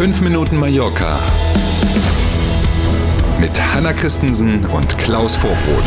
5 Minuten Mallorca mit Hanna Christensen und Klaus Vorbrot.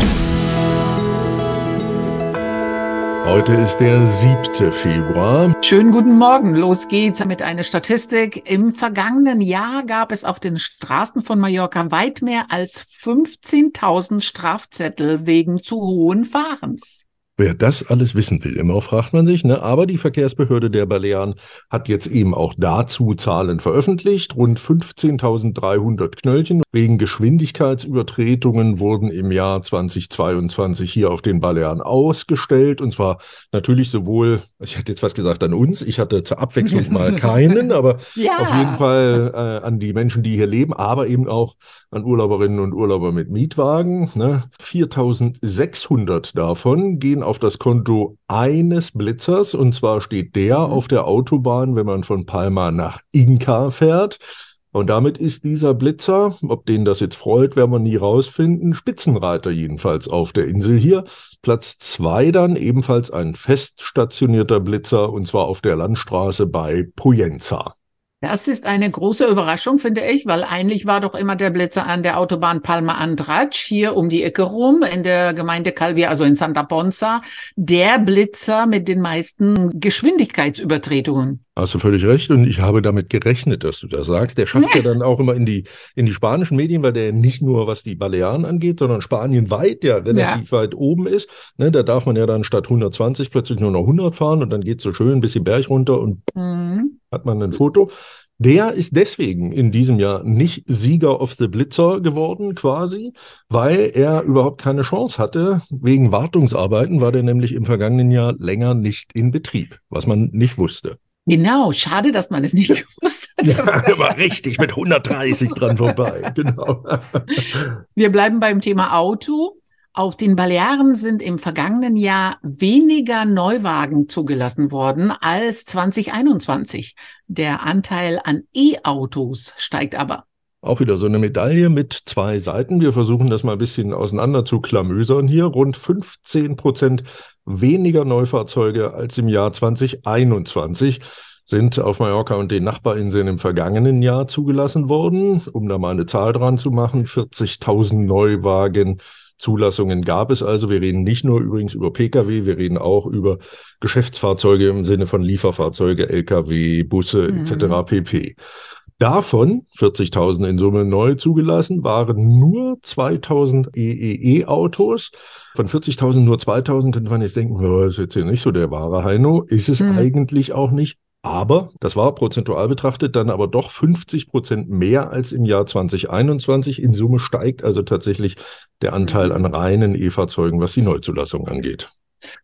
Heute ist der 7. Februar. Schönen guten Morgen. Los geht's mit einer Statistik. Im vergangenen Jahr gab es auf den Straßen von Mallorca weit mehr als 15.000 Strafzettel wegen zu hohen Fahrens. Wer das alles wissen will, immer fragt man sich, ne? aber die Verkehrsbehörde der Balearen hat jetzt eben auch dazu Zahlen veröffentlicht. Rund 15.300 Knöllchen wegen Geschwindigkeitsübertretungen wurden im Jahr 2022 hier auf den Balearen ausgestellt. Und zwar natürlich sowohl, ich hätte jetzt was gesagt an uns, ich hatte zur Abwechslung mal keinen, aber ja. auf jeden Fall äh, an die Menschen, die hier leben, aber eben auch an Urlauberinnen und Urlauber mit Mietwagen. Ne? 4.600 davon gehen auf das Konto eines Blitzers und zwar steht der mhm. auf der Autobahn, wenn man von Palma nach Inka fährt. Und damit ist dieser Blitzer, ob den das jetzt freut, werden wir nie rausfinden, Spitzenreiter jedenfalls auf der Insel hier. Platz zwei dann ebenfalls ein fest stationierter Blitzer und zwar auf der Landstraße bei Poyenza. Das ist eine große Überraschung, finde ich, weil eigentlich war doch immer der Blitzer an der Autobahn Palma Andrach hier um die Ecke rum in der Gemeinde Calvia, also in Santa Ponza, der Blitzer mit den meisten Geschwindigkeitsübertretungen. Hast du völlig recht und ich habe damit gerechnet, dass du das sagst. Der schafft ja dann auch immer in die, in die spanischen Medien, weil der nicht nur was die Balearen angeht, sondern Spanien weit ja relativ ja. weit oben ist. Ne, da darf man ja dann statt 120 plötzlich nur noch 100 fahren und dann geht es so schön ein bisschen Berg runter und mhm. Hat man ein Foto. Der ist deswegen in diesem Jahr nicht Sieger of the Blitzer geworden, quasi, weil er überhaupt keine Chance hatte. Wegen Wartungsarbeiten war der nämlich im vergangenen Jahr länger nicht in Betrieb, was man nicht wusste. Genau, schade, dass man es nicht gewusst hat. Ja, war richtig mit 130 dran vorbei. Genau. Wir bleiben beim Thema Auto. Auf den Balearen sind im vergangenen Jahr weniger Neuwagen zugelassen worden als 2021. Der Anteil an E-Autos steigt aber. Auch wieder so eine Medaille mit zwei Seiten. Wir versuchen das mal ein bisschen auseinander zu klamösern hier. Rund 15 Prozent weniger Neufahrzeuge als im Jahr 2021 sind auf Mallorca und den Nachbarinseln im vergangenen Jahr zugelassen worden. Um da mal eine Zahl dran zu machen, 40.000 Neuwagen Zulassungen gab es also. Wir reden nicht nur übrigens über Pkw, wir reden auch über Geschäftsfahrzeuge im Sinne von Lieferfahrzeuge, Lkw, Busse mhm. etc. pp. Davon 40.000 in Summe neu zugelassen waren nur 2000 EEE-Autos. Von 40.000 nur 2.000 könnte man jetzt denken, oh, das ist jetzt hier nicht so der wahre Heino. Ist es mhm. eigentlich auch nicht. Aber das war prozentual betrachtet dann aber doch 50 Prozent mehr als im Jahr 2021. In Summe steigt also tatsächlich der Anteil an reinen E-Fahrzeugen, was die Neuzulassung angeht.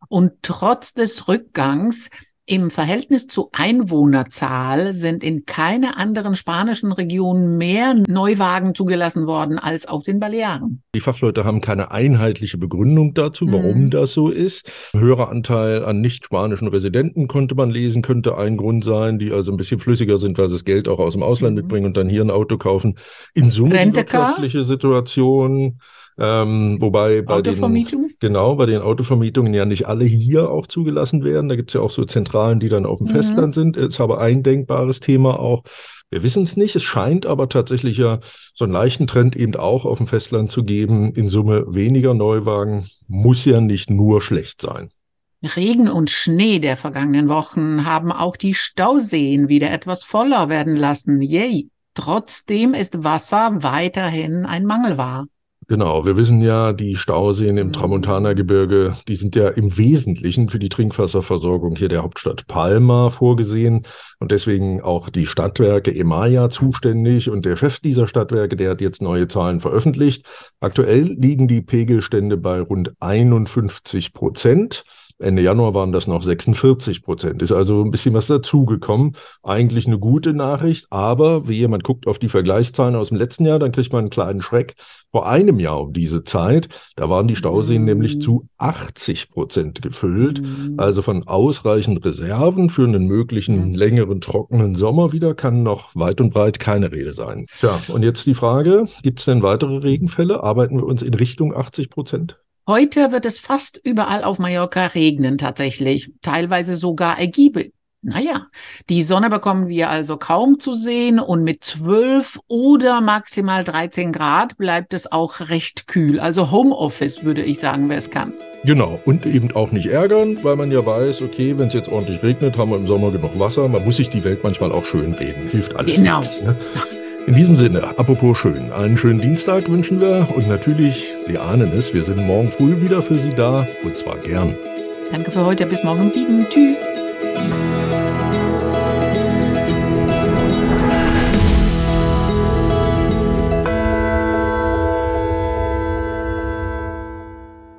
Und trotz des Rückgangs im Verhältnis zur Einwohnerzahl sind in keiner anderen spanischen Region mehr Neuwagen zugelassen worden als auf den Balearen. Die Fachleute haben keine einheitliche Begründung dazu, warum mhm. das so ist. Ein höherer Anteil an nicht-spanischen Residenten konnte man lesen, könnte ein Grund sein, die also ein bisschen flüssiger sind, weil sie das Geld auch aus dem Ausland mhm. mitbringen und dann hier ein Auto kaufen. In Summe die wirtschaftliche Situation ähm, wobei bei den, genau, bei den Autovermietungen ja nicht alle hier auch zugelassen werden. Da gibt es ja auch so Zentralen, die dann auf dem mhm. Festland sind. Ist aber ein denkbares Thema auch. Wir wissen es nicht. Es scheint aber tatsächlich ja so einen leichten Trend eben auch auf dem Festland zu geben. In Summe weniger Neuwagen muss ja nicht nur schlecht sein. Regen und Schnee der vergangenen Wochen haben auch die Stauseen wieder etwas voller werden lassen. Yay! Trotzdem ist Wasser weiterhin ein Mangelware. Genau, wir wissen ja, die Stauseen im mhm. Tramontana-Gebirge, die sind ja im Wesentlichen für die Trinkwasserversorgung hier der Hauptstadt Palma vorgesehen und deswegen auch die Stadtwerke Emaya zuständig. Und der Chef dieser Stadtwerke, der hat jetzt neue Zahlen veröffentlicht. Aktuell liegen die Pegelstände bei rund 51 Prozent. Ende Januar waren das noch 46 Prozent. Ist also ein bisschen was dazugekommen. Eigentlich eine gute Nachricht, aber wie jemand guckt auf die Vergleichszahlen aus dem letzten Jahr, dann kriegt man einen kleinen Schreck. Vor einem Jahr um diese Zeit, da waren die Stauseen mhm. nämlich zu 80 Prozent gefüllt. Mhm. Also von ausreichend Reserven für einen möglichen längeren trockenen Sommer wieder kann noch weit und breit keine Rede sein. Ja, und jetzt die Frage, gibt es denn weitere Regenfälle? Arbeiten wir uns in Richtung 80 Prozent? Heute wird es fast überall auf Mallorca regnen tatsächlich, teilweise sogar ergiebig. Naja, die Sonne bekommen wir also kaum zu sehen und mit 12 oder maximal 13 Grad bleibt es auch recht kühl. Also Homeoffice würde ich sagen, wer es kann. Genau, und eben auch nicht ärgern, weil man ja weiß, okay, wenn es jetzt ordentlich regnet, haben wir im Sommer genug Wasser. Man muss sich die Welt manchmal auch schön reden. Hilft alles. Genau. Nichts, ne? In diesem Sinne, apropos schön, einen schönen Dienstag wünschen wir und natürlich, Sie ahnen es, wir sind morgen früh wieder für Sie da und zwar gern. Danke für heute, bis morgen um sieben. Tschüss.